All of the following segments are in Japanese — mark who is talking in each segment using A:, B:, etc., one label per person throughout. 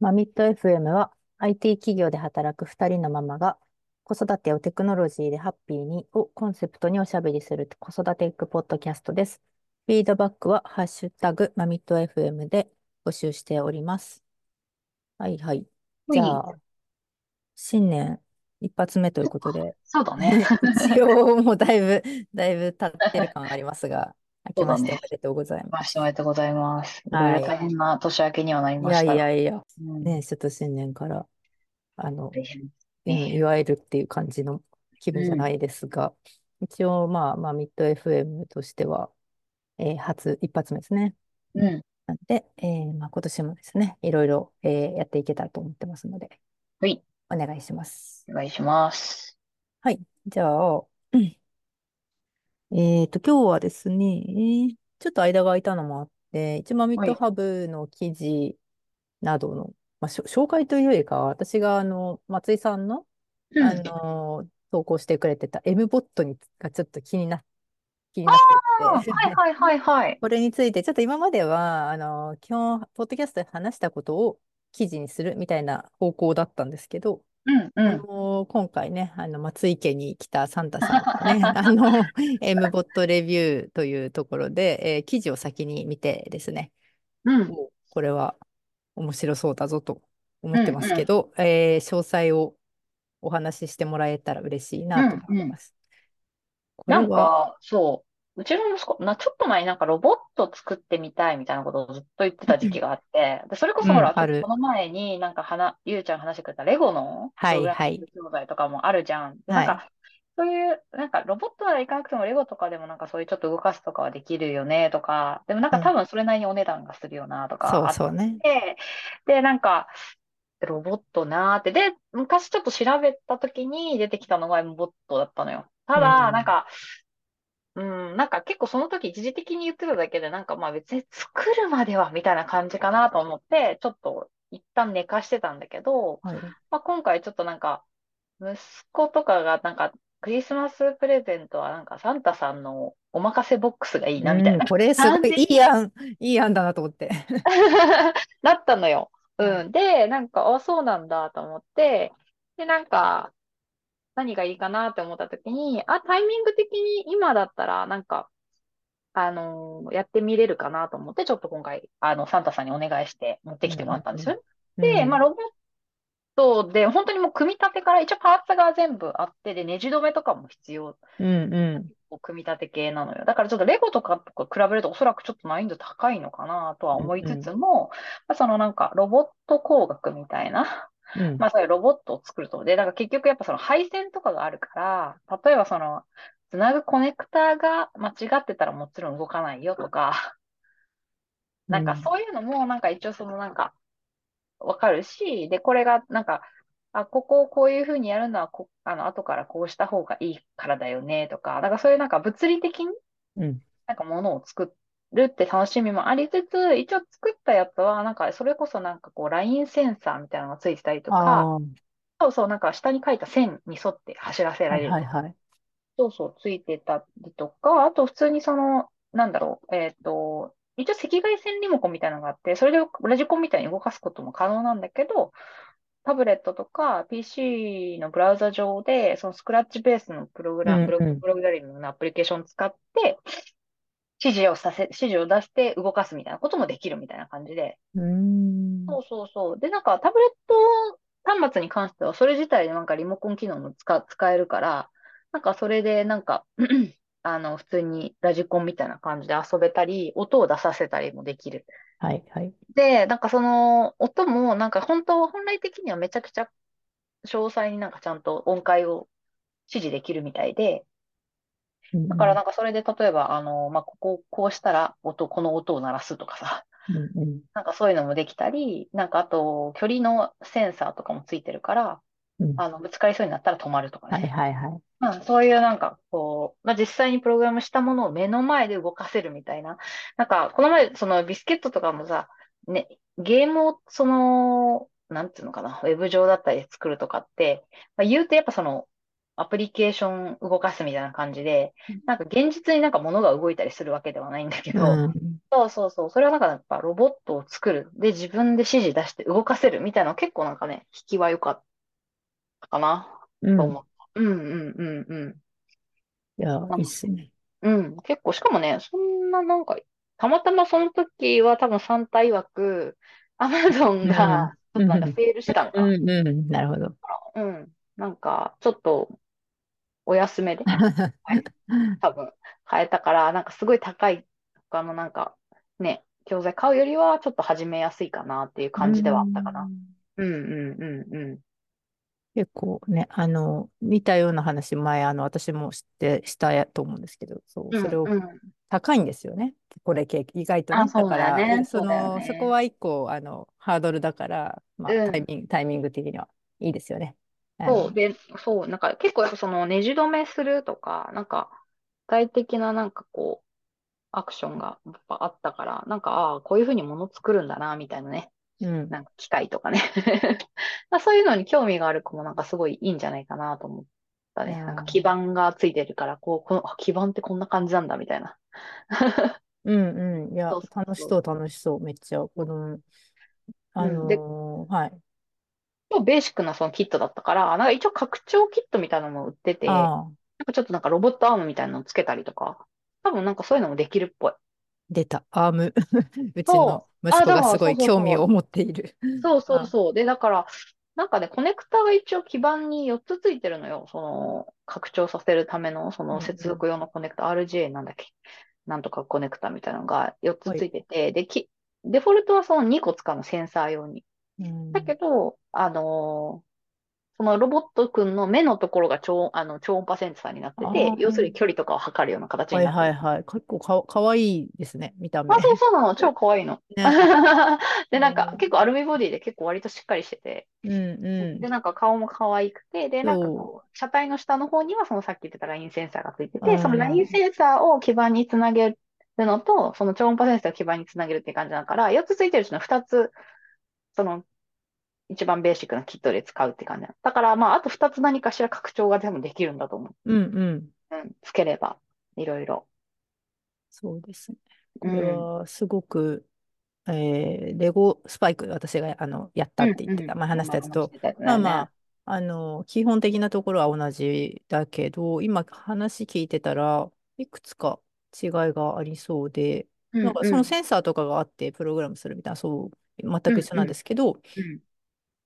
A: マミット FM は IT 企業で働く2人のママが子育てをテクノロジーでハッピーにをコンセプトにおしゃべりする子育てポッドキャストです。フィードバックはハッシュタグマミット FM で募集しております。はいはい。じゃあ、新年一発目ということで。
B: そうだね。
A: 一応もうだいぶ、だいぶ経ってる感ありますが、明けましておめでとうござい
B: ます。おめでとうございます。いろいろ大変な年明けにはなりました。
A: いやいやいや、うん、ね、ちょっと新年から、あの、うん、いわゆるっていう感じの気分じゃないですが、うん、一応、まあ、まあ、ミッド FM としては、えー、初、一発目ですね。
B: うん。
A: なんで、えー、まあ、今年もですね、いろいろ、えー、やっていけたらと思ってますので、
B: はい。
A: お願いします。
B: お願いします。
A: はい。じゃあ、えっと、今日はですね、ちょっと間が空いたのもあって、一番ミッドハブの記事などの、まあ、紹介というよりかは、私があの松井さんの、
B: うん、
A: あの投稿してくれてた M ボットにがちょっと気にな気になっていて。
B: はいはいはいはい。
A: これについて、ちょっと今までは、あの、基本、ポッドキャストで話したことを記事にするみたいな方向だったんですけど、
B: うんうん、あ
A: の今回ね、あの松井家に来たサンタさんがね、あの M ボットレビューというところで、えー、記事を先に見てですね、
B: うん、
A: これは面白そうだぞと思ってますけど、うんうん、えー、詳細をお話ししてもらえたら嬉しいなと思います。
B: うんうん、なんか、そう、うちの息子、な、ちょっと前になんかロボット作ってみたいみたいなことをずっと言ってた時期があって、でそれこそほら、うん、この前になんかはな、ゆうちゃん話してくれたレゴの
A: はいはい。
B: 教材とかもあるじゃん。なんか、そういう、なんかロボットならいかなくてもレゴとかでもなんかそういうちょっと動かすとかはできるよねとか、でもなんか多分それなりにお値段がするよなとか
A: あって、そうそうね。
B: で、なんか、ロボットなーって、で、昔ちょっと調べた時に出てきたのがロボットだったのよ。ただ、なんか、うん、なんか結構その時一時的に言ってただけで、なんかまあ別に作るまではみたいな感じかなと思って、ちょっと一旦寝かしてたんだけど、
A: はい、
B: まあ今回ちょっとなんか、息子とかがなんかクリスマスプレゼントはなんかサンタさんのお任せボックスがいいなみたいな、
A: これすごいいい案、いい案だなと思って。
B: だったのよ。うん。で、なんか、あ、そうなんだと思って、で、なんか、何がいいかなって思った時に、あ、タイミング的に今だったら、なんか、あのー、やってみれるかなと思って、ちょっと今回、あの、サンタさんにお願いして持ってきてもらったんですよ。うん、で、まあ、ロボットで、本当にもう組み立てから、一応パーツが全部あって、で、ネジ止めとかも必要。
A: うんうん。
B: 組み立て系なのよ。だからちょっとレゴとかとか比べるとおそらくちょっと難易度高いのかなとは思いつつも、うんうん、そのなんかロボット工学みたいなうん、まあそういうロボットを作ると。で、だから結局やっぱその配線とかがあるから、例えばその、つなぐコネクターが間違ってたらもちろん動かないよとか、なんかそういうのもなんか一応そのなんかわかるし、で、これがなんか、あ、ここをこういうふうにやるのはこ、あの、後からこうした方がいいからだよねとか、だからそういうなんか物理的に、なんかものを作っるって楽しみもありつつ、一応作ったやつは、なんかそれこそなんかこう、ラインセンサーみたいなのがついてたりとか、そうそう、なんか下に書いた線に沿って走らせられる。
A: はいはい、
B: そうそう、ついてたりとか、あと普通にその、なんだろう、えっ、ー、と、一応赤外線リモコンみたいなのがあって、それでラジコンみたいに動かすことも可能なんだけど、タブレットとか PC のブラウザ上で、そのスクラッチベースのプログラム、うんうん、プログラミングのアプリケーションを使って、指示をさせ、指示を出して動かすみたいなこともできるみたいな感じで。
A: うん
B: そうそうそう。で、なんかタブレット端末に関しては、それ自体でなんかリモコン機能も使使えるから、なんかそれでなんか あの、普通にラジコンみたいな感じで遊べたり、音を出させたりもできる。
A: はいはい。
B: で、なんかその音もなんか本当は本来的にはめちゃくちゃ詳細になんかちゃんと音階を指示できるみたいで、だからなんかそれで例えば、あの、まあ、ここ、こうしたら音、この音を鳴らすとかさ、
A: うんうん、
B: なんかそういうのもできたり、なんかあと、距離のセンサーとかもついてるから、
A: うん、
B: あの、ぶつかりそうになったら止まるとか
A: ね。はいはいはい。
B: うん、そういうなんかこう、まあ、実際にプログラムしたものを目の前で動かせるみたいな。なんか、この前、そのビスケットとかもさ、ね、ゲームを、その、なんていうのかな、ウェブ上だったり作るとかって、まあ、言うとやっぱその、アプリケーション動かすみたいな感じで、なんか現実になんか物が動いたりするわけではないんだけど、うん、そうそうそう、それはなんかやっぱロボットを作る。で、自分で指示出して動かせるみたいなの結構なんかね、引きは良かったかな、と思った。うんうんうんうん。
A: いや、いいっすね。
B: うん、結構、しかもね、そんななんか、たまたまその時は多分サンタ曰く、アマゾンが、ちょっとなんかセールしてたのか。
A: うんうん、なるほど。
B: うん。なんか、ちょっと、お安めで、多分、買えたから、なんかすごい高い、他のなんか、ね、教材買うよりは、ちょっと始めやすいかなっていう感じではあったかな。うんうんうんうん。
A: 結構ね、あの、似たような話、前、あの、私も知って、したやと思うんですけど、そう、それを、高いんですよね。これ、意外とね。だから、その、そこは一個、あの、ハードルだから、まあ、タイミング、タイミング的にはいいですよね。
B: そう、で、そう、なんか結構やっぱそのねじ止めするとか、なんか、具体的ななんかこう、アクションがやっぱあったから、なんか、ああ、こういうふうに物作るんだな、みたいなね。うん、なんか機械とかね そういうのに興味がある子もなんかすごいいいんじゃないかなと思ったね。なんか基盤がついてるから、こう、この基盤ってこんな感じなんだみたいな。
A: うんうん。いや、そうそうそう楽しそう、楽しそう、めっちゃ。この、あのーうん、はい。
B: ベーシックなそのキットだったから、なんか一応拡張キットみたいなのも売ってて、なんかちょっとなんかロボットアームみたいなのをつけたりとか、多分なんかそういうのもできるっぽい。
A: 出た、アーム。うちの息子がすごい興味を持っている。
B: そうそうそう。で、だから、なんかね、コネクタが一応基板に4つついてるのよ。その、拡張させるための、その接続用のコネクタ、うん、RJ なんだっけ？なんとかコネクタみたいなのが4つついてて、はい、でき、デフォルトはその2個使うの、センサー用に。うん、だけど、あのそのロボットくんの目のところが超あの超音波センサーになってて、要するに距離とかを測るような形になって
A: はいはいはい。結構かかわいいですね、見た目。
B: あ、そうそうなの。超かわいいの。ね、で、なんか、結構アルミボディで結構割としっかりしてて、うんうん、で、なんか顔も可愛くて、で、なんかこう、車体の下の方にはそのさっき言ってたラインセンサーがついてて、そのラインセンサーを基板につなげるのと、その超音波センサーを基板につなげるっていう感じだから、4つついてるうちの2つ、その一番ベーシックなキットで使うって感じだから、まあ、あと二つ何かしら拡張がでもできるんだと思
A: う。うんうん。
B: うん、つければ、いろいろ。
A: そうですね。これはすごく、うん、えー、レゴスパイク、私があのやったって言ってた、うんうん、まあ、話したやつと、ね、まあまあ、あの、基本的なところは同じだけど、今話聞いてたらいくつか違いがありそうで、うんうん、なんかそのセンサーとかがあってプログラムするみたいな、そう、全く一緒なんですけど、うん。うん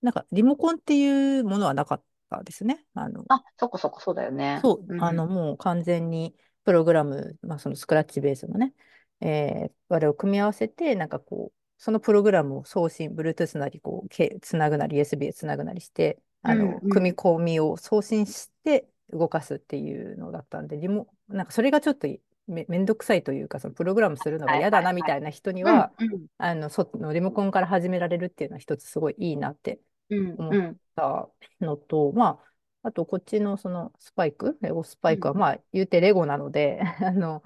A: なんかリモコンっていうものはなかったですね。あの、
B: あ、そこそこそうだよね。
A: そう、うん、あの、もう完全にプログラム、まあ、そのスクラッチベースのね、えー、あれを組み合わせて、なんかこう、そのプログラムを送信、Bluetooth なり、こう、つなぐなり、USB へつなぐなりして、あの、うんうん、組み込みを送信して動かすっていうのだったんで、リモ、なんかそれがちょっとめめんどくさいというか、そのプログラムするのが嫌だなみたいな人には、あの、そのリモコンから始められるっていうのは一つすごいいいなって思ったのと、まあ、あとこっちのそのスパイク、レゴスパイクはまあ言うてレゴなので、あの、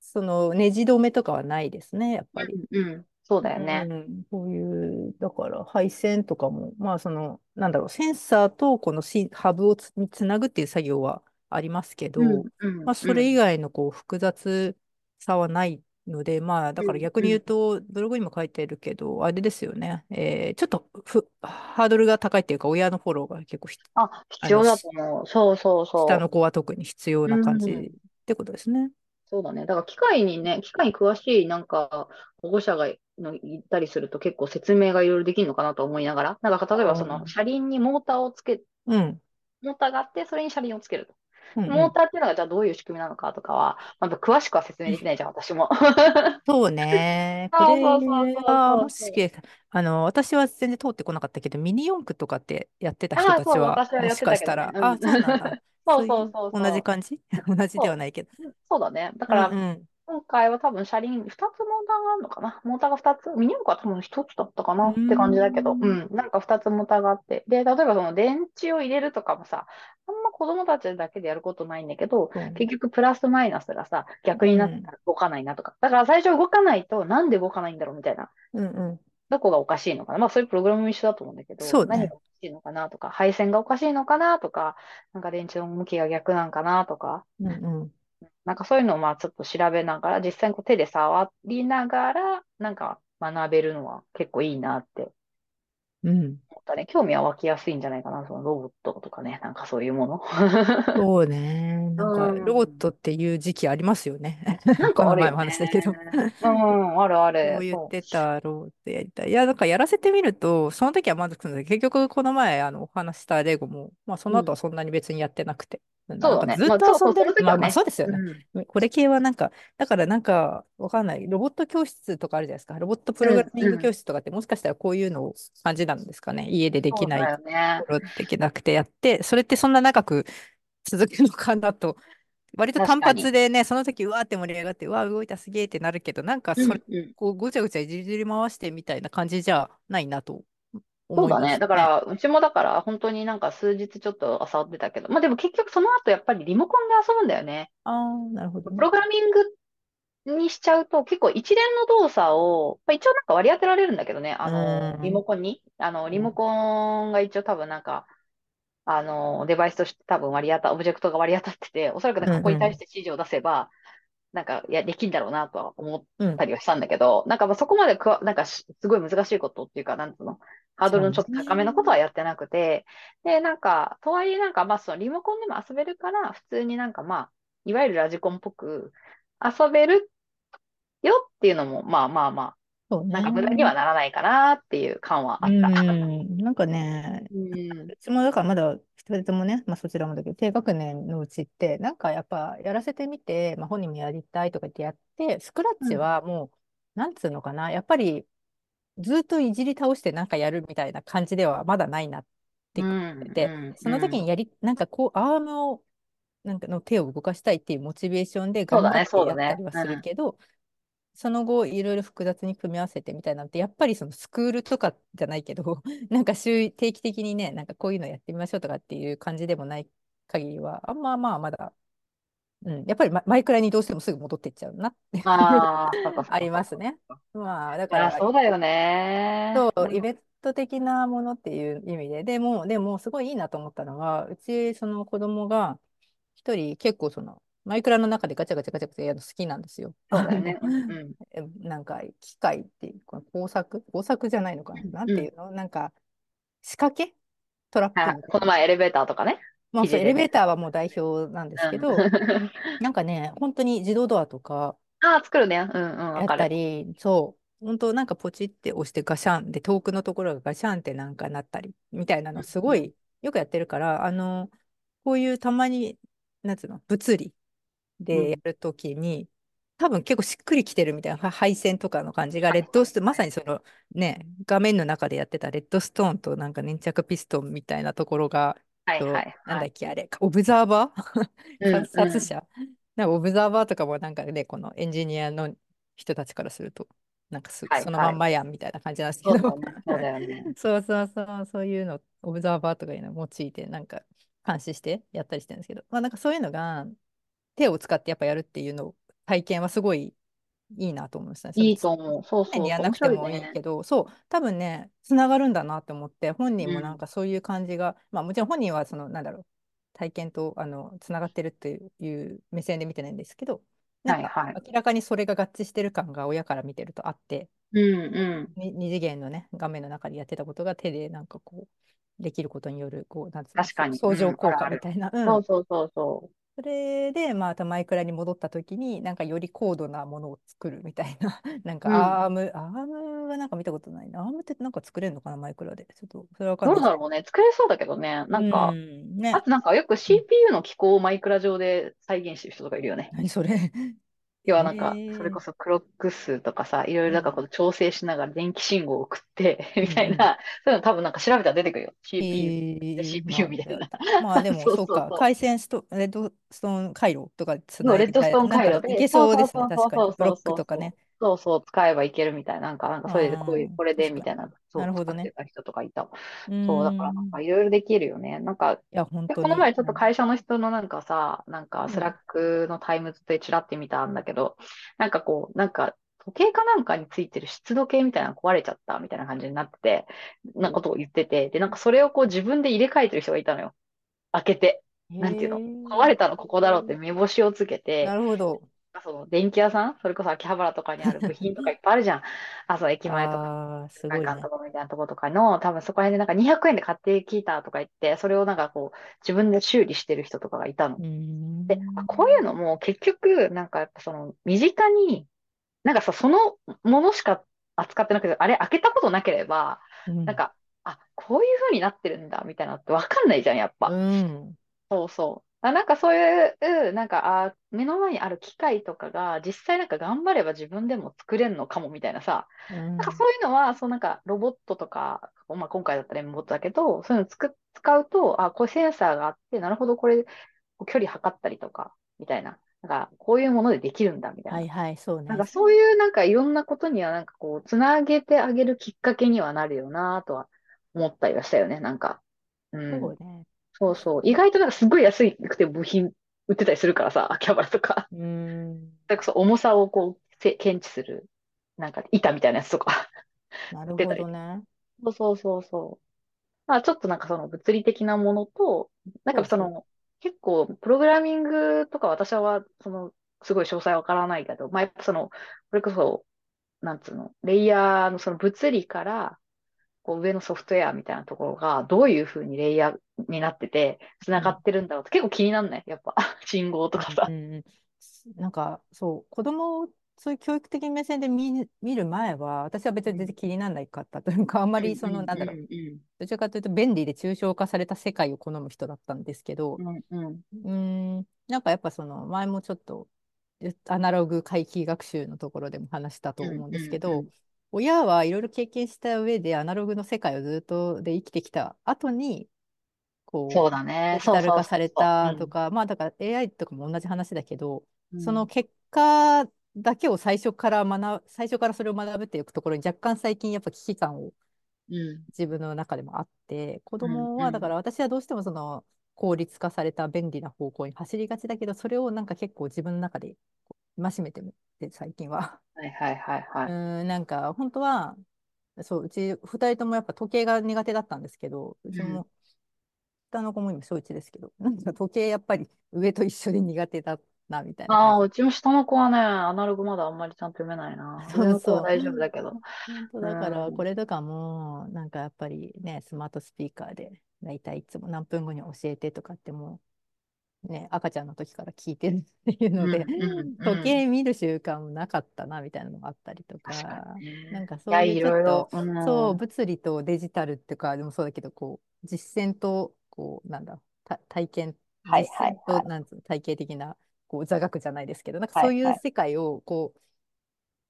A: そのネジ止めとかはないですね、やっぱり。
B: うん、うん、そうだよね。
A: うん、こういう、だから配線とかも、まあその、なんだろう、センサーとこのハブをつにつなぐっていう作業はありますけど、うんうん、まあそれ以外のこう複雑さはないので、まあ、だから逆に言うと、ブログにも書いてるけど、あれですよね、えー、ちょっとふハードルが高いっていうか、親のフォローが結構
B: あ必要だと思う。そうそうそう。
A: 下の子は特に必要な感じってことですね。
B: そうだね。だから機械にね、機械に詳しいなんか保護者がの行ったりすると結構説明がいろいろできるのかなと思いながら、なんか例えばその車輪にモーターをつけ、
A: うん、
B: モーターがあって、それに車輪をつけると。モーターっていうのがじゃあどういう仕組みなのかとかは、まだ詳しくは説明できないじゃん、私も。
A: そうね。これは、もし、あの、私は全然通ってこなかったけど、ミニ四駆とかってやってた人たちは、もしかしたら、あ、そうなんだ。
B: そうそうそう。
A: 同じ感じ？同じではないけど。
B: そうだね。だから、今回は多分車輪2つモーターがあるのかな？モーターが2つ？ミニ四駆は多分1つだったかなって感じだけど、うん、なんか2つモーターがあって。で、例えばその電池を入れるとかもさ、あんま子供たちだけでやることないんだけど、うん、結局プラスマイナスがさ、逆になったら動かないなとか。だから最初動かないと、なんで動かないんだろうみたいな。
A: うんうん
B: どこがおかしいのかな。まあそういうプログラムも一緒だと思うんだけど、
A: ね。
B: 何がおかしいのかなとか、配線がおかしいのかなとか、なんか電池の向きが逆なんかなとか、
A: うんうん。
B: なんかそういうのをまあちょっと調べながら、実際にこう手で触りながら、なんか学べるのは結構いいなって
A: うん。
B: ね。興味は湧きやすいんじゃないかな、そのロボットとかね、なんかそういうもの。
A: そうね。なんか、
B: うん
A: ロボットっていう時期ありますよね。
B: なん
A: この前も
B: かあるよね。
A: 話したけど。
B: うん、あるある。
A: そう言っ
B: そ
A: てたろうってやりたい。いや、なんかやらせてみると、その時は満足するんだけど、結局この前あのお話したレゴも、まあその後はそんなに別にやってなくて。な
B: そうだね
A: ずっと遊んでる。まあまあ
B: そ
A: うですよね。
B: うん
A: これ系はなんか、だからなんか、わかんない。ロボット教室とかあるじゃないですか。ロボットプログラミング教室とかって、もしかしたらこういうの感じなんですかね。家でできないと。ころできなくてやって、それってそんな長く続くのかなと。割と単発でね、その時うわーって盛り上がって、うわー動いたすげーってなるけど、なんかそれ、
B: うんうん
A: こうごちゃごちゃいじり回してみたいな感じじゃないなと
B: そうだね。だから、うちもだから、本当になんか数日ちょっと遊んでたけど、まあでも結局その後やっぱりリモコンで遊ぶんだよね。
A: ああ、なるほどね。
B: プログラミングにしちゃうと、結構一連の動作を、まあ、一応なんか割り当てられるんだけどね、あ
A: うん
B: の、リモコンに。あの、リモコンが一応多分なんか、あの、デバイスとして多分割り当た、オブジェクトが割り当たってて、おそらくなんかここに対して指示を出せば、なんか、いや、できんだろうなとは思っ
A: うん
B: たりはしたんだけど、なんかまあそこまでくわ、なんかしすごい難しいことっていうか、なんつうの、ハードルのちょっと高めのことはやってなくて、で、なんか、とはいえなんかまあそのリモコンでも遊べるから、普通になんかまあ、いわゆるラジコンっぽく遊べるよっていうのも、まあまあま
A: そうね。
B: あ、なんか無駄にはならないかなっていう感はあ
A: う
B: った。
A: ん、なんかね、
B: うん。
A: うちもだからまだ二人ともね、まあそちらもだけど、低学年のうちって、なんかやっぱやらせてみて、まあ本人もやりたいとか言ってやって、スクラッチはもう、なんつうのかな、やっぱりずっといじり倒してなんかやるみたいな感じではまだないなって
B: うん
A: 言って、
B: うん。
A: その時にやり、なんかこう、アームを、なんかの手を動かしたいっていうモチベーションで頑張ってやったりはするけど、その後いろいろ複雑に組み合わせてみたいなのってやっぱりそのスクールとかじゃないけど なんか週定期的にねなんかこういうのやってみましょうとかっていう感じでもない限りはあんままあまだ、うん、やっぱりママイクラにどうしてもすぐ戻ってっちゃうなって
B: あ あ、
A: りますね。まあだから
B: そうだよね。
A: そうイベント的なものっていう意味ででもでもすごいいいなと思ったのがうちその子供が一人結構そのマイクラの中でガチャガチャガチャガチャやるの好きなんですよ。
B: そうだよね。うん
A: なんか機械っていう工作工作じゃないのかな、なんていうの？なんか仕掛け？トラップみたいな。
B: あこの前エレベーターとかね。
A: まあ、そうエレベーターはもう代表なんですけど、
B: うん。
A: なんかね本当に自動ドアとか
B: ああ、作るね。うんうん、
A: やった。りそう。本当なんかポチって押してガシャンで遠くのところがガシャンってなんかなったりみたいなのすごいよくやってるからあのこういうたまになんつうの？物理でやるときに、多分結構しっくりきてるみたいなは配線とかの感じがレッドストーンまさにそのね画面の中でやってたレッドストーンとなんか粘着ピストンみたいなところが、と
B: はいはい。
A: なん
B: はい。
A: だっけあれオブザーバー？
B: うんうん。
A: 観察者？なんかオブザーバーとかもなんかねこのエンジニアの人たちからするとなんかす
B: はい
A: そのまんまやんみたいな感じなんですけど。
B: そう。そう
A: そうそう、そういうの、オブザーバーとかいうのを用いて、なんか監視してやったりしてるんですけど、まあなんかそういうのが手を使ってやっぱやるっていうの、体験はすごいいいなと思いましたね。
B: いいと思う。そうそう
A: やらなくてもいいけど、そう、多分ね、つながるんだなって思って、本人もなんかそういう感じが、まあもちろん本人はその、なんだろう、体験とあのつながってるっていう目線で見てないんですけど、なんか明らかにそれが合致してる感が親から見てるとあって、
B: うんうん。
A: 次元のね、画面の中でやってたことが手でなんかこう、できることによる、こう、なんつう
B: かに
A: 相乗効果みたいな。うん
B: そうそうそうそ
A: それで、またマイクラに戻った時に、なんかより高度なものを作るみたいな。なん
B: うん
A: かアーム、アームはなんか見たことないな。アームってなんか作れるのかな、マイクラで。ちょっと、それは
B: どうだろうね。作れそうだけどね。なん
A: う
B: か、
A: ん、ね
B: あ。となんかよく CPU の機構をマイクラ上で再現してる人とかいるよね。
A: 何それ。
B: 要はなんかそれこそクロック数とかさ、いろいろなんか
A: うん。
B: こう調整しながら電気信号を送って、
A: うん。
B: みたいな、そういうの多分なんか調べたら出てくるよ。
A: え
B: CPU、
A: ー
B: CPU みたいな。
A: まあ、まあでも、
B: そう
A: か、回線スト、レッドストーン回路とかつな
B: レッドストーン回路で、
A: いけそうですね、確かに。ブロッ
B: そうそうそう
A: クとかね。
B: そうそう、使えばいけるみたいな、なんか、なんかそれでこういう、
A: うん
B: これでみたいな、そう、
A: なるほどね
B: 使ってた人とかいた。
A: う
B: そう、だからなんかいろいろできるよね。なんか、
A: いや、本当
B: この前ちょっと会社の人のなんかさ、なんか
A: ん
B: スラックのタイムズでチラって見たんだけど、なんかこう、なんか時計かなんかについてる湿度計みたいなの壊れちゃったみたいな感じになってて、なことを言ってて、で、なんかそれをこう自分で入れ替えてる人がいたのよ。開けて。なんていうの？壊れたのここだろうって目星をつけて、
A: なるほど。
B: その電気屋さん？それこそ秋葉原とかにある部品とかいっぱいあるじゃん。あ、そう、駅前とか。
A: あすごい、ね。
B: とこみたいなとことかの、多分そこら辺でなんか200円で買ってきたとか言って、それをなんかこう、自分で修理してる人とかがいたの。で、こういうのも結局、なんかやっぱその、身近に、なんかさ、そのものしか扱ってなくて、あれ開けたことなければ、うん、なんか、あ、こういう風になってるんだ、みたいなってわかんないじゃん、やっぱ。
A: うん、
B: そうそう。あなんかそういう、なんか、あ目の前にある機械とかが、実際なんか頑張れば自分でも作れるのかもみたいなさ、うん、なんかそういうのは、そうなんかロボットとか、まあ、今回だったらロボットだけど、そういうのつく使うと、あ、こういうセンサーがあって、なるほど、これ、距離測ったりとか、みたいな。なんか、こういうものでできるんだ、みたいな。
A: はいはい、そうね。
B: なんかそういう、なんかいろんなことには、なんかこう、つなげてあげるきっかけにはなるよな、とは思ったりはしたよね、なんか。
A: うん。そうね。
B: そうそう。意外となんかすごい安くて部品売ってたりするからさ、秋葉原とか。
A: うん。
B: だから重さをこう、検知する、なんか板みたいなやつとか
A: なるほどね。
B: そうそうそうそう。まあちょっとなんかその物理的なものと、なんかその、結構プログラミングとか私はその、すごい詳細わからないけど、まあやっぱその、これこそ、なんつうの、レイヤーのその物理からこう上のソフトウェアみたいなところがどういうふうにレイヤーになってて繋がってるんだろうって、結構気になんない？やっぱ。信号とかさ、
A: うんうん、なんかそう子供そういう教育的目線で見見る前は私は別に全然気にならないかったというかあんまりその、なんだろう、どちらかというと便利で抽象化された世界を好む人だったんですけど、
B: うん
A: うん。なんかやっぱその前もちょっとアナログ回帰学習のところでも話したと思うんですけど、親はいろいろ経験した上でアナログの世界をずっとで生きてきた後にこう
B: そうだね。
A: デジタル化されたとかまあだから AI とかも同じ話だけど、うん、その結果だけを最初から学最初からそれを学ぶっていうところに若干最近やっぱ危機感を自分の中でもあって、うん、子供はだから私はどうしてもその効率化された便利な方向に走りがちだけどそれをなんか結構自分の中で戒めてて最近は。
B: はいはいはいはい。
A: うんなんか本当はそううち2人ともやっぱ時計が苦手だったんですけどうちも、下の子も今小1ですけど なんか時計やっぱり上と一緒で苦手だなみたいな。
B: ああうちも下の子はねアナログまだあんまりちゃんと読めないな。そう大丈夫だけど。
A: 本当だからこれとかもなんかやっぱりねスマートスピーカーで大体いつも何分後に教えてとかってもね、赤ちゃんの時から聞いてるっていうので、時計見る習慣もなかったなみたいなのがあったりとか、なんかそういうちょっと、そう物理とデジタルっていうかでもそうだけどこう実践とこうなんだ体験
B: 実践
A: と、なんつう体系的なこう座学じゃないですけどなんかそういう世界をこう、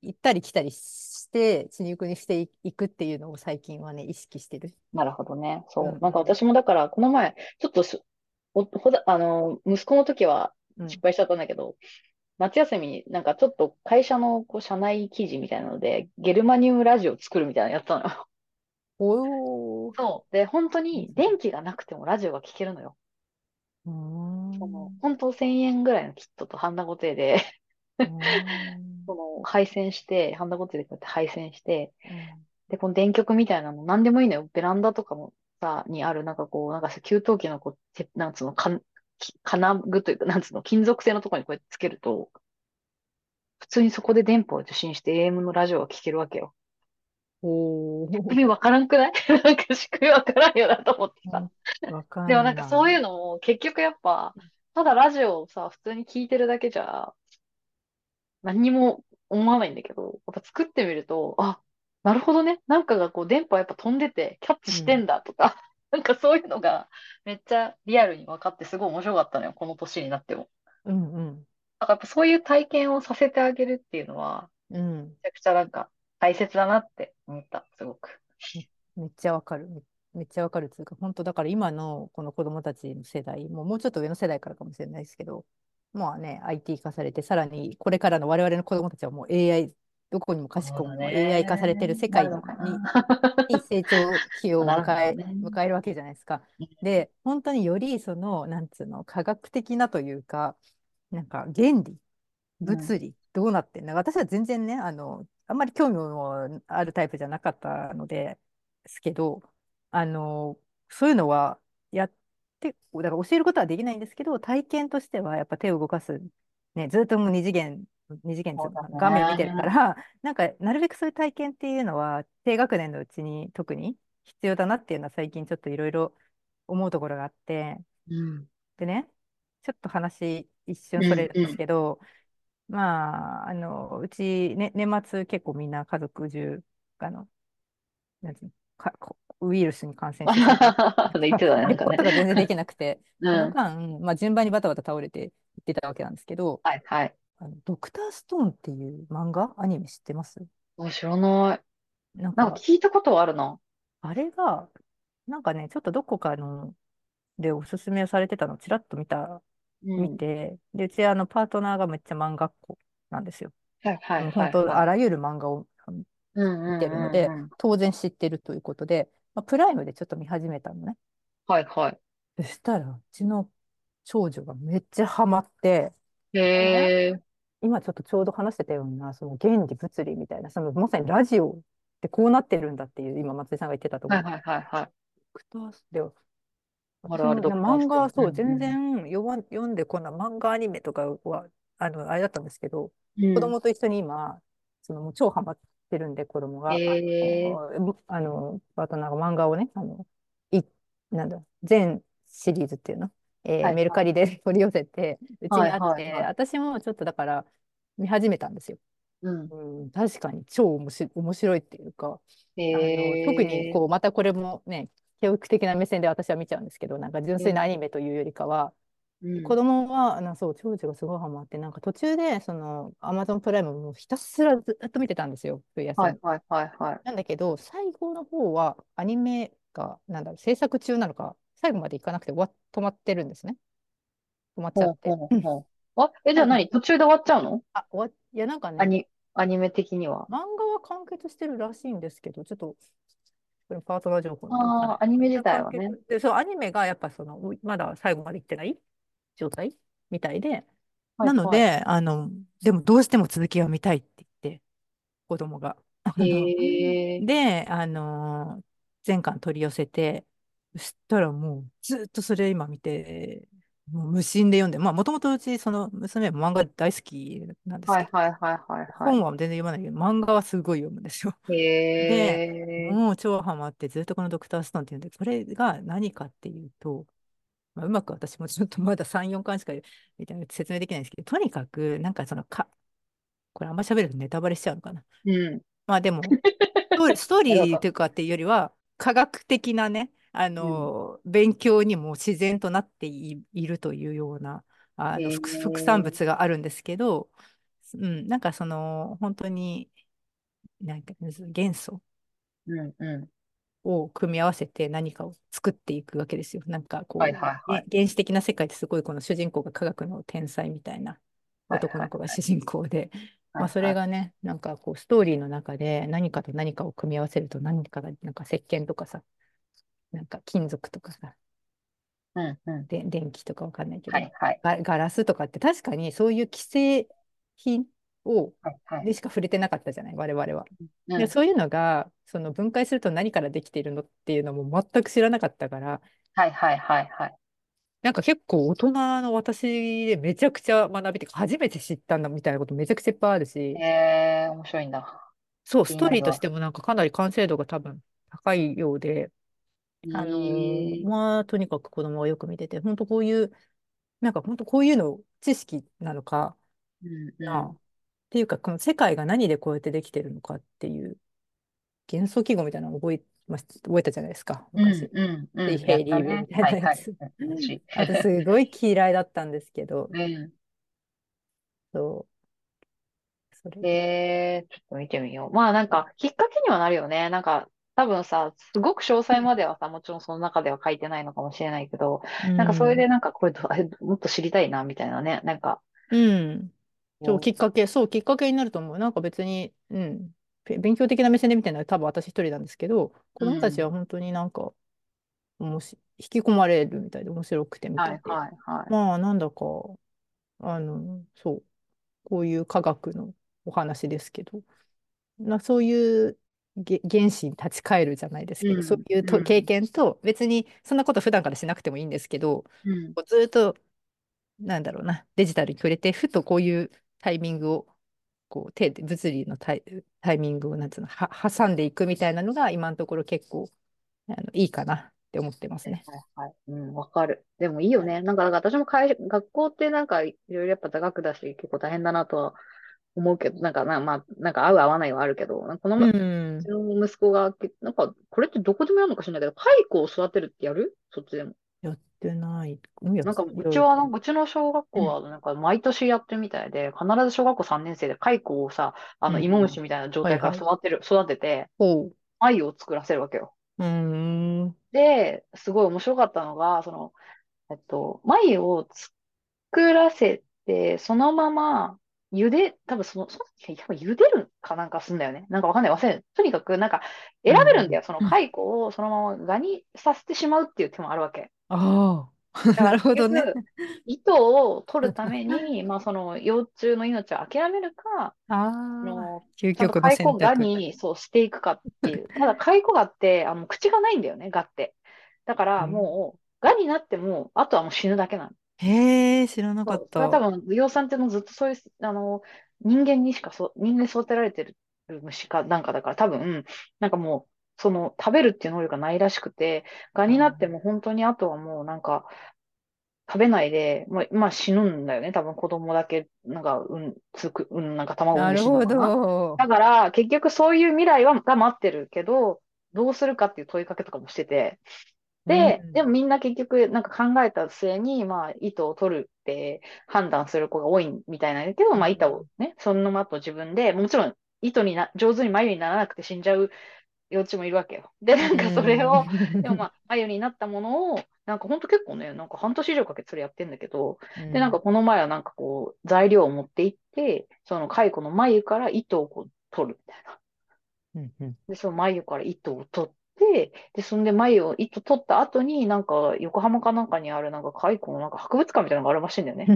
A: 行ったり来たりして血肉にしていくっていうのを最近はね意識してる。
B: なるほどね。そう。うん、なんか私もだからこの前ちょっとおほだあの息子の時は失敗しちゃったんだけど、うん、夏休みになんかちょっと会社のこう社内記事みたいなので、ゲルマニウムラジオを作るみたいなのやったのよ。
A: お
B: そう。で、本当に電気がなくてもラジオが聴けるのよ。
A: その
B: 本当1000円ぐらいのキットとハンダゴテで その配線して、ハンダゴテでこうやって配線して、で、この電極みたいなの何でもいいのよ。ベランダとかもさ、にある、なんかこう、なんか給湯器のこう、なんつうの、か金具というか、なんつうの、金属製のところにこうやってつけると、普通にそこで電波を受信して AM のラジオが聞けるわけよ。
A: お
B: 仕組みわからんくない？なんか仕組みわからんよなと思ってさ。でもなんかそういうのも結局やっぱ、ただラジオをさ、普通に聞いてるだけじゃ、何にも思わないんだけど、やっぱ作ってみると、あ、なるほどね。なんかがこう電波やっぱ飛んでてキャッチしてんだとか、うん、なんかそういうのがめっちゃリアルに分かってすごい面白かったのよ。この年になっても。
A: うんうん。
B: だからやっぱそういう体験をさせてあげるっていうのは、
A: うん、め
B: ちゃくちゃなんか大切だなって思った、すごく。
A: めっちゃわかる。めっちゃわかるっていうか、本当だから今のこの子供たちの世代、もうもうちょっと上の世代からかもしれないですけど、もうね、IT 化されて、さらにこれからの我々の子供たちはもう AI どこにもかしこも AI 化されてる世界にに成長期を迎え迎えるわけじゃないですか。で本当によりそのなんつうの科学的なというかなんか原理物理、どうなってんだ私は全然ね、あの、あんまり興味のあるタイプじゃなかったので、ですけど、あの、そういうのはやって、だから教えることはできないんですけど、体験としてはやっぱ手を動かす、ね、ずっともう二次元、二次元っていうか画面見てるから、なんかなるべくそういう体験っていうのは低学年のうちに特に必要だなっていうのは最近ちょっといろいろ思うところがあって、
B: うん、
A: でね、ちょっと話一瞬それるんですけど、うんうん、まあ、あの、うち、ね、年末結構みんな家族中、あの、なんうかウイルスに感染して、
B: 言ってたね。
A: 全然できなくて、うん、その間、まあ、順番にバタバタ倒れていってたわけなんですけど、
B: はいはい。
A: あのドクターストーンっていう漫画、アニメ知ってます？
B: あ、知らない。なんか聞いたことはあるな。
A: あれが、なんかね、ちょっとどこかのでおすすめされてたのをちらっと見た、うん、見て、で、うちあのパートナーがめっちゃ漫画っ子なんですよ。
B: はいはいはい、はい、
A: 本当、あらゆる漫画を見てるので、当然知ってるということで、まあ、プライムでちょっと見始めたのね。
B: はいはい。
A: そしたら、うちの長女がめっちゃハマって、
B: へー。
A: 今ちょっとちょうど話してたような、その原理物理みたいな、そのまさにラジオってこうなってるんだっていう、今松井さんが言ってたところ。
B: はいはいはいはい。
A: であるある漫画はそう、全然読ま読んでこんな漫画アニメとかは、あの、あれだったんですけど、うん、子供と一緒に今、そのもう超ハマってるんで、子供が。
B: え
A: ー、あの、パートナーが漫画をね、あの、い、なんだ、全シリーズっていうの、えー、はい、メルカリで 取り寄せて、うちにあって、私もちょっとだから見始めたんですよ。
B: うん、う
A: ん、確かに超面白いっていうか、
B: えー、
A: あの特にこうまたこれもね教育的な目線で私は見ちゃうんですけどなんか純粋なアニメというよりかは、うん、子供はなそう長女がすごいハマってなんか途中でそのアマゾンプライムもひたすらずっと見てたんですよ冬休
B: み、はいはいはいはい、
A: なんだけど最後の方はアニメがなんだろう制作中なのか最後までいかなくて終わ止まってるんですね。止まっちゃって。ほうほうほう。
B: あえじゃあ何途中で終わっちゃうの？
A: あ終わいやなんかね
B: アニアニメ的には。
A: 漫画は完結してるらしいんですけどちょっとこれパートナー情報
B: ああ、アニメ自体はね。
A: で、そう、アニメがやっぱその、まだ最後までいってない状態みたいで、なので、あの、でもどうしても続きは見たいって言って、子供が。で、あの、全巻取り寄せて、そしたらもうずっとそれ今見て、もう無心で読んで、まあもともとうちその娘も漫画大好きなんですけど、
B: はいはいはいはい、はい、
A: 本は全然読まないけど、漫画はすごい読むんですよ。で、もう超ハマってずっとこのドクターストーンって言うんで、これが何かっていうと、まあ、うまく私もちょっとまだ3、4巻しかみたいな説明できないんですけど、とにかくなんかそのか、これあんま喋るとネタバレしちゃうのかな。
B: うん、
A: まあでも、ストーリーというかっていうよりは、科学的なね、あの、うん、勉強にも自然となっているというようなあの副、副産物があるんですけど、うん、なんかその本当になんか元素を組み合わせて何かを作っていくわけですよ。なんかこう、
B: はいはいはい、
A: 原始的な世界ってすごいこの主人公が科学の天才みたいな男の子が主人公で、まあ、それがね、なんかこうストーリーの中で何かと何かを組み合わせると何かがなんか石鹸とかさなんか金属とかさ、
B: うんうん、
A: で電気とかわかんないけど、
B: はいはい、
A: ガガラスとかって確かにそういう既製品を、でしか触れてなかったじゃない、我々は。うん、でそういうのがその分解すると何からできているのっていうのも全く知らなかったから、
B: はいはいはいはい。
A: なんか結構大人の私でめちゃくちゃ学びて初めて知ったんだみたいなことめちゃくちゃいっぱいあるし。
B: えー、面白いんだ。
A: そう、ストーリーとしてもなんかかなり完成度が多分高いようで、あのー、まあ、とにかく子供はよく見てて、本当こういう、なんか本当こういうの知識なのか、
B: うんうん、
A: っていうか、この世界が何でこうやってできてるのかっていう元素記号みたいなのを覚えま覚えたじゃないですか、昔。
B: うんうんうん、
A: ヘイリーたいなやつ。あと すごい嫌いだったんですけど、
B: うん、
A: そう。
B: それえー、ちょっと見てみよう。まあなんか、きっかけにはなるよね。なんか、多分さ、すごく詳細まではさ、もちろんその中では書いてないのかもしれないけど、うん、なんかそれでなんかこれもっと知りたいな、みたいなね、なんか。
A: うん。そう、きっかけ、そう、きっかけになると思う。なんか別に、うん。勉強的な目線で見てるのは多分私一人なんですけど、子供たちは本当になんか、うん、し引き込まれるみたいで面白くてみたいで。
B: はいはいはい。
A: まあ、なんだか、あの、そう。こういう科学のお話ですけど、まあ、そういう原始に立ち返るじゃないですけど、うん、そういうと、経験と別にそんなこと普段からしなくてもいいんですけど、うん、ずっとなんだろうなデジタルに触れてふとこういうタイミングをこう手で物理のタイタイミングをなんつうのは挟んでいくみたいなのが今のところ結構あのいいかなって思ってますね。
B: はい、はい、うん、わかる。でもいいよね。なんか、私も会学校ってなんかいろいろやっぱ高くだし、結構大変だなとは思うけど、なんか、なまあ、なんか合う合わないはあるけど、この、うん、うちの息子が、なんか、これってどこでもやるのかしらないけど、蚕を育てるってやる？そっちでも。
A: やってない。
B: なんか、うちは、うちの小学校は、なんか、毎年やってるみたいで、必ず小学校3年生で蚕をさ、あの、芋虫みたいな状態から育てる、育てて、繭を作らせるわけよ。
A: うん。
B: で、すごい面白かったのが、その、えっと、繭を作らせて、そのまま、茹で、多分その、その時、多分茹でるかなんかすんだよね。なんかわかんない。忘れる。とにかく、なんか、選べるんだよ。その蚕をそのままガにさせてしまうっていう手もあるわけ。
A: ああ。なるほどね。
B: 糸を取るために、まあ、その幼虫の命を諦めるか、
A: あ
B: の
A: 究極の選択。
B: 蚕ガにそうしていくかっていう。ただ、蚕ガってあの口がないんだよね、ガって。だから、もう、ガになっても、あとはもう死ぬだけなの。
A: へえ、知らなかった。
B: 多分、養蚕ってのずっとそういう、あの、人間にしかそ、人間に育てられてる虫かなんかだから多分、なんかもう、その食べるっていう能力がないらしくて、蛾になっても本当にあとはもうなんか、食べないで、まあ、まあ、死ぬんだよね。多分子供だけ、なんか、うん、つく、うん、なんか卵を産
A: むしなるほど。
B: だから、結局そういう未来は、が待ってるけど、どうするかっていう問いかけとかもしてて、で、うん、でもみんな結局なんか考えた末に、まあ、糸を取るって判断する子が多いみたいなんだけど、まあ、糸をね、その後自分で、もちろん糸にな、上手に眉にならなくて死んじゃう幼稚もいるわけよ。で、なんかそれを、でもまあ、眉になったものを、なんかほんと結構ね、なんか半年以上かけてそれやってんだけど、で、なんかこの前はなんかこう、材料を持って行って、その蚕の眉から糸をこう取るみたいな。で、その眉から糸を取って、で、で、そんで眉を糸取った後に、なんか横浜かなんかにあるなんか蚕のなんか博物館みたいなのがあるらしいんだよね。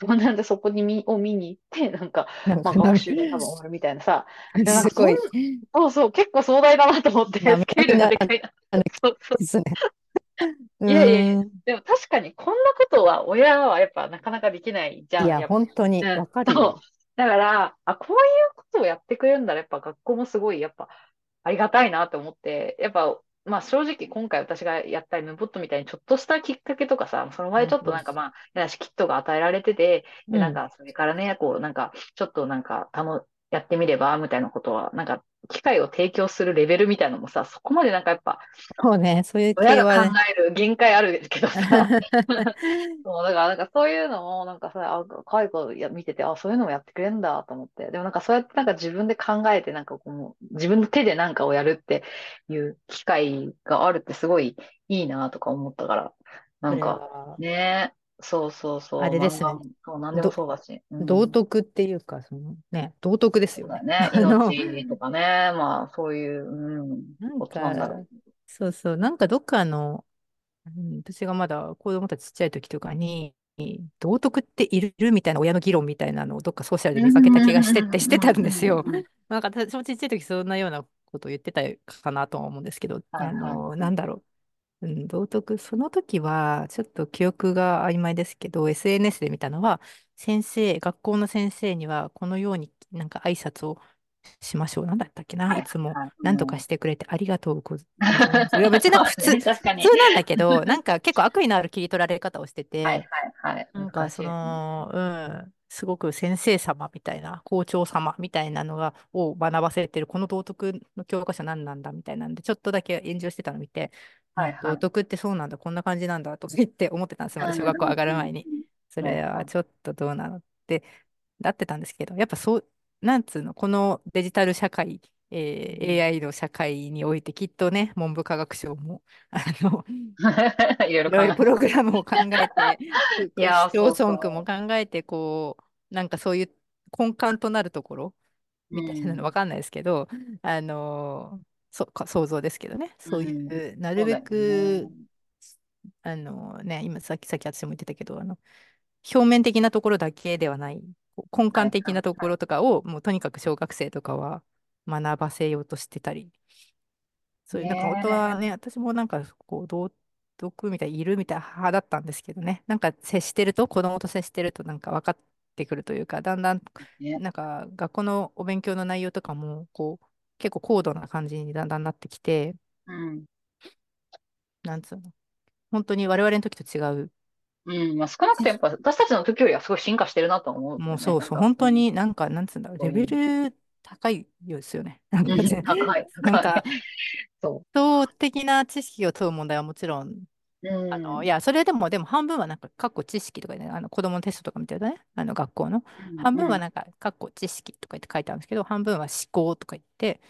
B: そう なんでそこにみを見に行って、なんか、まあ、学習が多分終わるみたいなさ。
A: すごい。
B: そうそう、結構壮大だなと思って、スケールがでかいな。そうそう。いやいや、でも確かにこんなことは親はやっぱなかなかできないじゃん。
A: いや、本当にわかる
B: よ。だから、あ、こういうことをやってくれるんだら、やっぱ学校もすごい、やっぱ、ありがたいなと思って、やっぱ、まあ正直今回私がやったムボットみたいにちょっとしたきっかけとかさ、その前ちょっとなんかまあ、しキットが与えられてて、で、なんかそれからね、こうなんかちょっとなんかたの、やってみればみたいなことは、なんか機会を提供するレベルみたいなのもさ、そこまでなんかやっぱ、
A: そうね、そういう
B: 親が考える限界あるけどさ、そうだからなんかそういうのもなんかさ、あ、介護や見てて、あ、そういうのもやってくれるんだと思って、でもなんかそうやってなんか自分で考えて、なんかこう、自分の手でなんかをやるっていう機会があるってすごいいいなとか思ったから、なんかね、そうそうそう。
A: あれですね。
B: そう、なんでもそうだし。
A: うん、道徳っていうか、そのね、道徳ですよ
B: ね。ね。命とかね、まあ、そういう、うん、
A: なんか、そうそう、なんかどっかの、うん、私がまだ子供たちちっちゃい時とかに、道徳っているみたいな親の議論みたいなのをどっかソーシャルで見かけた気がしてってしてたんですよ。なんか私もちっちゃい時そんなようなことを言ってたかなとは思うんですけど、あの、なんだろう。うん、道徳、その時は、ちょっと記憶が曖昧ですけど、SNS で見たのは、先生、学校の先生には、このようになんか挨拶をしましょう。なんだったっけな、いつも、何とかしてくれてありがとうございます。いや、別になんか普通、普通なんだけど、なんか結構悪意のある切り取られ方をしてて、
B: はいはいはい。
A: なんかその、うん、すごく先生様みたいな、校長様みたいなのが、を学ばせてる、この道徳の教科書何なんだみたいなんで、ちょっとだけ炎上してたのを見て、はいはい、道徳ってそうなんだ、こんな感じなんだと言って思ってたんですよ、小学校上がる前に。それはちょっとどうなのってなってたんですけど、やっぱそう、なんつうの、このデジタル社会、えー、AI の社会においてきっとね、文部科学省も、あの、いろいろプログラムを考えて、市町村区も考えて、こう、なんかそういう根幹となるところみたいなのわかんないですけど、うん、あの、そか想像ですけどね、そういう、うん、なるべく、ね、あのね、今さっきさっき私も言ってたけど、あの、表面的なところだけではない。根幹的なところとかを、もうとにかく小学生とかは学ばせようとしてたり、そういう、なんか本当はね、私もなんかこう、道徳みたい、いるみたいな派だったんですけどね、なんか接してると、子供と接してるとなんか分かってくるというか、だんだん、なんか学校のお勉強の内容とかも、こう、結構高度な感じにだんだんなってきて、
B: うん、
A: なんつうの、本当に我々の時と違う。
B: うん、まあ、少なくともやっぱ 私たちの時よりはすごい進化してるなと思う、
A: ね、もうそうそう、本当になんか、なんつうんだろう、レベル高いですよね。なんか、
B: 高い。
A: なんか、そう。動的な知識を問う問題はもちろん、
B: うん、
A: あのいや、それでも、でも半分はなんか、かっこ知識とかね、あの子供のテストとか見てるとね、あの学校の。半分はなんか、かっこ知識とか言って書いてあるんですけど、半分は思考とか言って、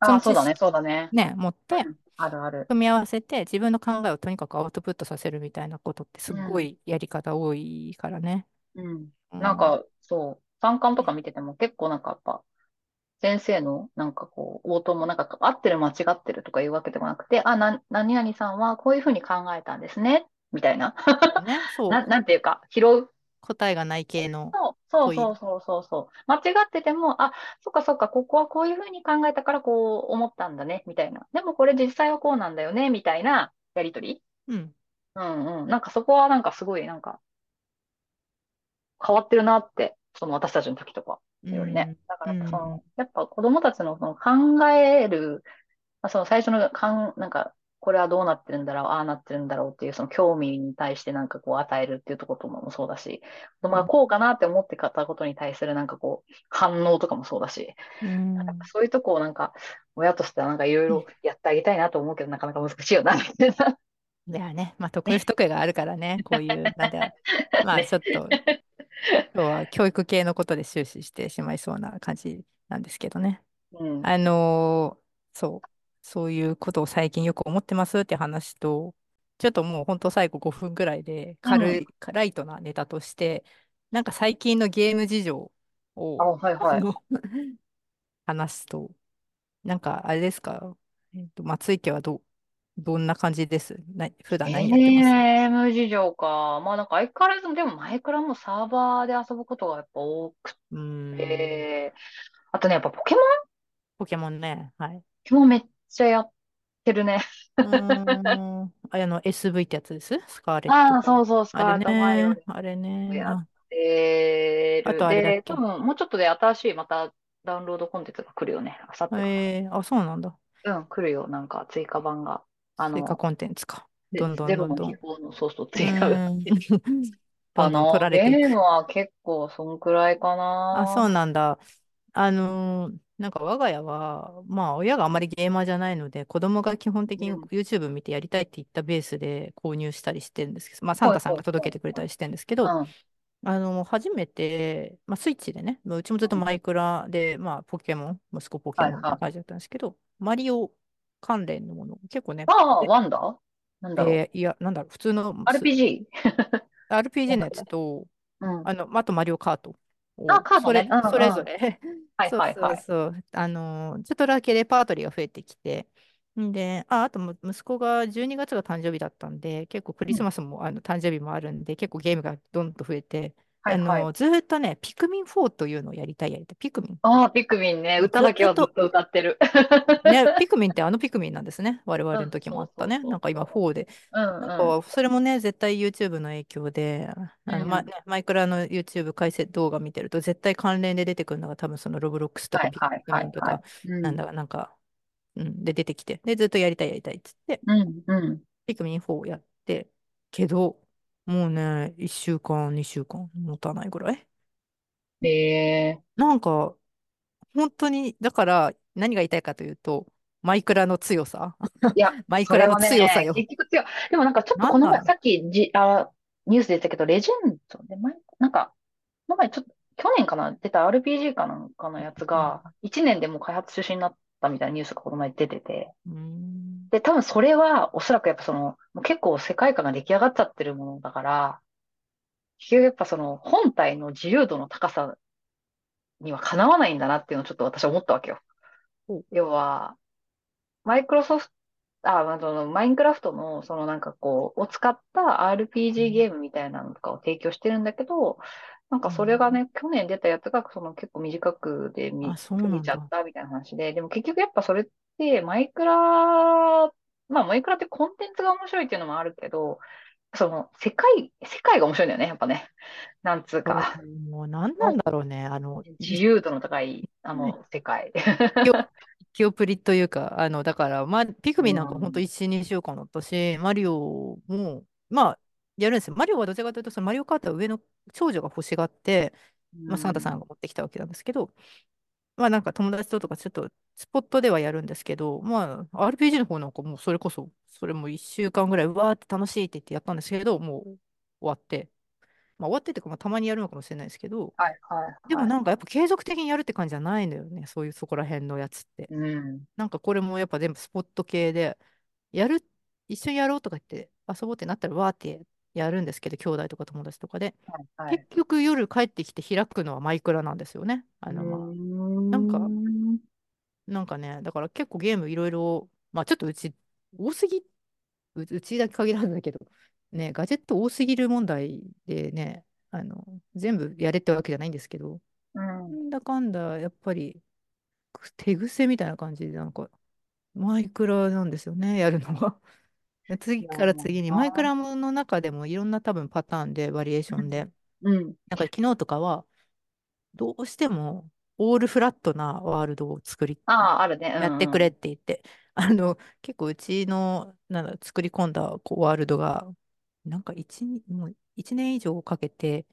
B: あ、そうだね、そうだね。
A: ね、持って、
B: あるある。
A: 組み合わせて自分の考えをとにかくアウトプットさせるみたいなことってすごいやり方多いからね。
B: うん。うん、なんか、そう、参観とか見てても結構なんかやっぱ、先生のなんかこう、応答もなんか合ってる間違ってるとかいうわけでもなくて、あ、な、何々さんはこういうふうに考えたんですね、みたいな。ね、そう。ななんていうか、拾う。
A: 答えがない系の。
B: そうそうそうそうそう。間違ってても、あ、そっかそっか、ここはこういうふうに考えたからこう思ったんだね、みたいな。でもこれ実際はこうなんだよね、みたいなやりとり。
A: うん。
B: うんうん。なんかそこはなんかすごいなんか、変わってるなって、その私たちの時とかよりね。だからその、やっぱ子供たちのその考える、その最初のかん、なんか、これはどうなってるんだろう、ああなってるんだろうっていう、その興味に対してなんかこう与えるっていうところもそうだし、子供がこうかなって思って買ったことに対するなんかこう、反応とかもそうだし、
A: うん、
B: そういうとこをなんか、親としてはなんかいろいろやってあげたいなと思うけど、なかなか難しいよな、みたいな。
A: いやね、まあ得意不得意があるからね、こういう、なんで、まあちょっと、今日は教育系のことで終始してしまいそうな感じなんですけどね。
B: うん、
A: あのー、そう、そういうことを最近よく思ってますって話と、ちょっともう本当最後5分ぐらいで軽い、うん、ライトなネタとして、なんか最近のゲーム事情を、
B: はいはい、
A: 話すと、なんかあれですか、えーと、松井家はどどんな感じです？な普段何やってます？
B: ゲーム事情か。まあなんか相変わらず、でも前からもサーバーで遊ぶことがやっぱ多くて、あとね、やっぱポケモン？
A: ポケモンね、はい。ポ
B: ケモンめっちゃやってるね。
A: うん。あれの SV ってやつです？スカーレット。
B: ああ、そうそう、スカーレット
A: 前ね。あれね。
B: やってる。あとあれだっけ？多分もうちょっとで新しいまたダウンロードコンテンツが来るよね。あさって。
A: えー、あ、そうなんだ。
B: うん、来るよ。なんか追加版が。
A: あの、追加コンテンツか。どんどんどんどん。
B: のそうそう、追加が。あの、取られてゲームは結構そんくらいかな。
A: あ、そうなんだ。あのー、なんか我が家は、まあ親があまりゲーマーじゃないので、子供が基本的に YouTube 見てやりたいって言ったベースで購入したりしてるんですけど、まあサンタさんが届けてくれたりしてるんですけど、あの、初めて、まあスイッチでね、うちもずっとマイクラで、まあポケモン、息子ポケモンって感じだったんですけど、マリオ関連のもの、結構ね。
B: ああ、ワンダ？なんだろう。
A: えー、いや、なんだろう、普通の。
B: RPG?RPG
A: RPG のやつと、
B: うん、
A: あの、あとマリオカート。
B: あ、カード
A: ね。それ、それぞれ。
B: はいはいはい。
A: そうそうそう。あの、ちょっとだけレパートリーが増えてきて、んで、あ、あと息子が12月が誕生日だったんで、結構クリスマスも、うん、あの誕生日もあるんで、結構ゲームがどんと増えて、はいはい、あのずっとね、ピクミン4というのをやりたいやりたい。ピクミン。
B: ああ、ピクミンね。歌だけはずっと歌ってる。
A: ね、ピクミンってあのピクミンなんですね。我々の時もあったね。なんか今4で。
B: うんうん、
A: なんかそれもね、絶対 YouTube の影響で、あのまね、マイクラの YouTube 解説動画見てると、絶対関連で出てくるのが多分そのロブロックスとかピクミンとか、なんだかなんか、うん、で出てきて、で、ずっとやりたいやりたいっつって、
B: うんうん、
A: ピクミン4やって、けど、もうね、1週間、2週間持たないぐらい。
B: え。
A: ー、なんか、本当に、だから何が言いたいかというと、マイクラの強さ。
B: いや、
A: マイクラの強さよ。
B: ね、結局強でもなんかちょっとこの前、さっきじあニュースで言ったけど、レジェンドで、なんか、この前ちょっと、去年かな？出た RPG かなんかのやつが、1年でもう開発中止になったみたいなニュースがこの前出てて、で、多分それはおそらくやっぱその、結構世界観が出来上がっちゃってるものだから、結局やっぱその本体の自由度の高さにはかなわないんだなっていうのをちょっと私は思ったわけよ。要は、マイクロソフト、あ、あの、マインクラフトの、そのなんかこう、を使った RPG ゲームみたいなのとかを提供してるんだけど、なんかそれがね、去年出たやつがその結構短くで見見ちゃったみたいな話で、でも結局やっぱそれってマイクラ、まあマイクラってコンテンツが面白いっていうのもあるけど、その世界、世界が面白いんだよね、やっぱね。なんつうか。
A: もう何なんだろうね、あの。
B: 自由度の高い、あの、世界。
A: キオプリというか、あの、だから、まあ、ピクミンなんか本当1、2週間だったし、マリオも、まあ、やるんですよ。マリオはどちらかというと、そのマリオカートは上の長女が欲しがって、まあ、サンタさんが持ってきたわけなんですけど、まあなんか友達ととかちょっとスポットではやるんですけど、まあ RPG の方なんかもうそれこそ、それも1週間ぐらいうわーって楽しいって言ってやったんですけど、もう終わって、まあ終わってっていうか、まあ、たまにやるのかもしれないですけど、
B: はいはいはい、
A: でもなんかやっぱ継続的にやるって感じじゃないんだよね、そういうそこら辺のやつって。
B: うん、
A: なんかこれもやっぱ全部スポット系で、やる、一緒にやろうとか言って遊ぼうってなったらわーってやるんですけど、兄弟とか友達とかで。はいはい、結局夜帰ってきて開くのはマイクラなんですよね。あのまあ、なんか、なんかね、だから結構ゲームいろいろ、まあちょっとうち多すぎ、ううちだけ限らずだけど、ね、ガジェット多すぎる問題でね、あの全部やれってわけじゃないんですけど、
B: うん、な
A: んだかんだやっぱり手癖みたいな感じで、なんかマイクラなんですよね、やるのは。次から次に、マイクラムの中でもいろんな多分パターンで、バリエーションで。
B: うん。
A: なんか昨日とかは、どうしてもオールフラットなワールドを作り、
B: ああ、あるね。
A: やってくれって言って、あの、結構うちの、なんだ、作り込んだこうワールドが、なんか一もう1年以上かけて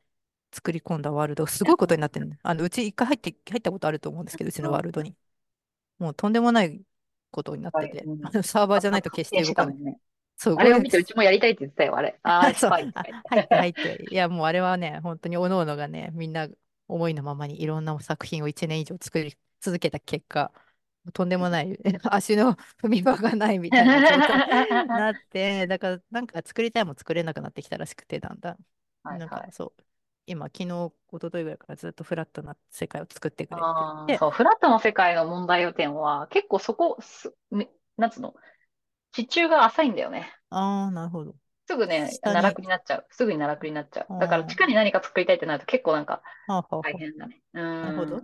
A: 作り込んだワールド、すごいことになってるあの、うち一回入って、入ったことあると思うんですけど、うちのワールドに。もうとんでもないことになってて、はい、サーバーじゃないと決して動かない。ね、
B: そう、あれを見てうちもやりたいって言ってたよ、あれ。ああ、
A: そう。入って入って。いや、もうあれはね、本当におのおのがね、みんな思いのままにいろんな作品を1年以上作り続けた結果、とんでもない 足の踏み場がないみたいな状態になって、だからなんか作りたいも作れなくなってきたらしくて、だんだん。はいはい、なんかそう、今、昨日、一昨日ぐらいからずっとフラットな世界を作ってくれて
B: そう、フラットの世界の問題点は、結構そこ、すなんつうの、地中が浅いんだよね。
A: ああ、なるほど。
B: すぐね、奈落になっちゃう。すぐに奈落になっちゃう。だから地下に何か作りたいってなると結構なんか大変だね。
A: なるほど。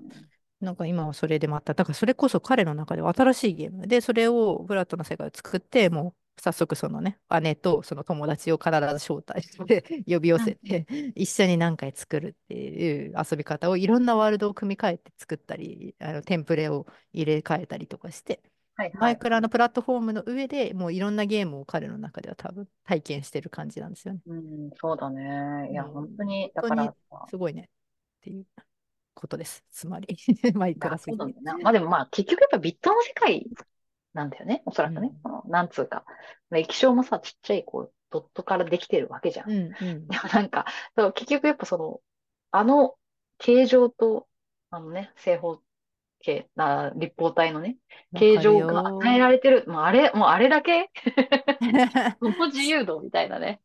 A: なんか今はそれでまた、だからそれこそ彼の中では新しいゲームで、それをフラットな世界を作って、もう早速そのね、姉とその友達を必ず招待して 呼び寄せて、一緒に何回作るっていう遊び方をいろんなワールドを組み替えて作ったり、あのテンプレを入れ替えたりとかして、マイクラのプラットフォームの上でもういろんなゲームを彼の中では多分体験してる感じなんですよね。
B: うん、そうだね。いや、うん、本当に、
A: だから。すごいね。っていうことです。つまり、マイクラ
B: そうだね。まあでもまあ結局やっぱビットの世界なんだよね。おそらくね。うん、のなんつうか。液晶もさ、ちっちゃいこうドットからできてるわけじゃん。うんうん、でもなんか、結局やっぱその、あの形状と、あのね、正方形な立方体のね、形状が与えられてる。もうあれ、もうあれだけ？この自由度みたいなね。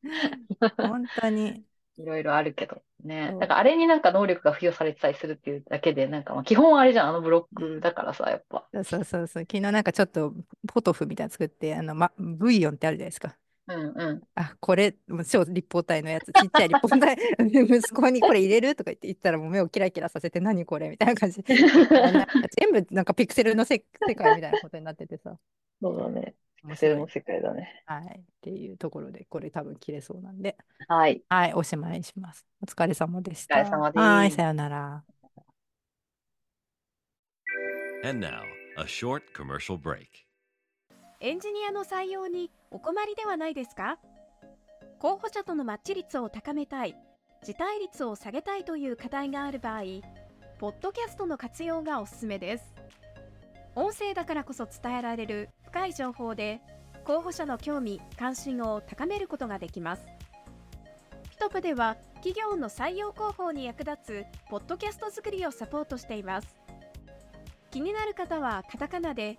A: 本当に。
B: いろいろあるけどね。なんかあれになんか能力が付与されてたりするっていうだけで、なんかまあ基本はあれじゃん、あのブロックだからさ、やっぱ。
A: そうそうそう。昨日なんかちょっとポトフみたいなの作って、あの、ま、ブイヨンってあるじゃないですか。
B: うんうん。
A: あ、これ、超立方体のやつ、ちっちゃい立方体、息子にこれ入れるとか言って言ったら、もう目をキラキラさせて、何これみたいな感じで。全部なんかピクセルの世界みたいなことになっててさ。
B: そうだね。ピクセルの世界だね。
A: はい。っていうところで、これ多分切れそうなんで。
B: はい。
A: はい、おしまいします。お疲れ様でした。
B: お疲れ様です。
A: はい、さよなら。
C: And now, a short commercial break.
D: エンジニアの採用にお困りではないですか？候補者とのマッチ率を高めたい、辞退率を下げたいという課題がある場合、ポッドキャストの活用がおすすめです。音声だからこそ伝えられる深い情報で、候補者の興味・関心を高めることができます。ピトプでは企業の採用広報に役立つポッドキャスト作りをサポートしています。気になる方はカタカナで